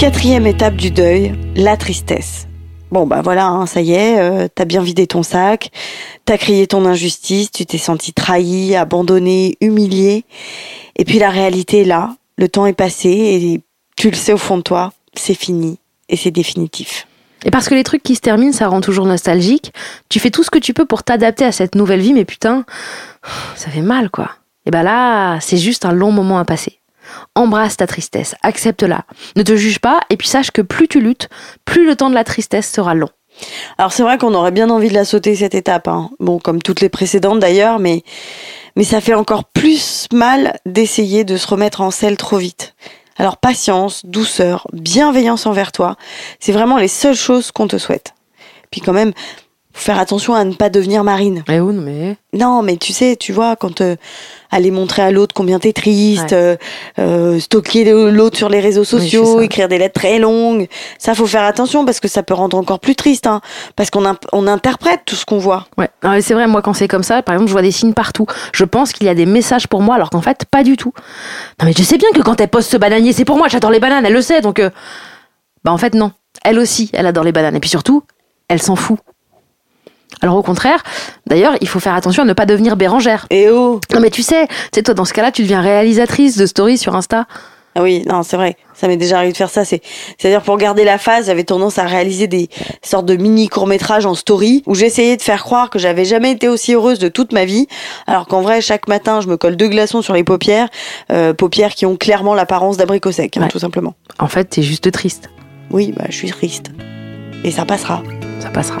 Quatrième étape du deuil, la tristesse. Bon bah voilà, hein, ça y est, euh, t'as bien vidé ton sac, t'as crié ton injustice, tu t'es senti trahi, abandonné, humilié. Et puis la réalité est là, le temps est passé et tu le sais au fond de toi, c'est fini et c'est définitif. Et parce que les trucs qui se terminent, ça rend toujours nostalgique, tu fais tout ce que tu peux pour t'adapter à cette nouvelle vie, mais putain, ça fait mal quoi. Et bah là, c'est juste un long moment à passer. Embrasse ta tristesse, accepte-la. Ne te juge pas et puis sache que plus tu luttes, plus le temps de la tristesse sera long. Alors c'est vrai qu'on aurait bien envie de la sauter cette étape, hein. bon comme toutes les précédentes d'ailleurs, mais mais ça fait encore plus mal d'essayer de se remettre en selle trop vite. Alors patience, douceur, bienveillance envers toi, c'est vraiment les seules choses qu'on te souhaite. Puis quand même, faire attention à ne pas devenir marine. Eh oui, mais Non, mais tu sais, tu vois, quand euh, aller montrer à l'autre combien t'es triste, Ouais. euh, euh, stocker l'autre sur les réseaux sociaux, écrire des lettres très longues, ça faut faire attention parce que ça peut rendre encore plus triste, hein, parce qu'on on interprète tout ce qu'on voit. Ouais, Non, mais c'est vrai, moi quand c'est comme ça, par exemple, je vois des signes partout. Je pense qu'il y a des messages pour moi, alors qu'en fait, pas du tout. Non, mais je sais bien que quand elle poste ce bananier, c'est pour moi, j'adore les bananes, elle le sait, donc. euh, Bah en fait, non. Elle aussi, elle adore les bananes. Et puis surtout, elle s'en fout. Alors au contraire, d'ailleurs, il faut faire attention à ne pas devenir Bérangère. Et oh Non mais tu sais, tu sais toi dans ce cas-là, tu deviens réalisatrice de stories sur Insta. Ah oui, non, c'est vrai. Ça m'est déjà arrivé de faire ça. C'est, c'est-à-dire pour garder la phase, j'avais tendance à réaliser des sortes de mini courts-métrages en story où j'essayais de faire croire que j'avais jamais été aussi heureuse de toute ma vie. Alors qu'en vrai, chaque matin, je me colle deux glaçons sur les paupières, euh, paupières qui ont clairement l'apparence d'abricot sec, hein, Ouais. tout simplement. En fait, t'es juste triste. Oui, bah, je suis triste. Et ça passera. Ça passera.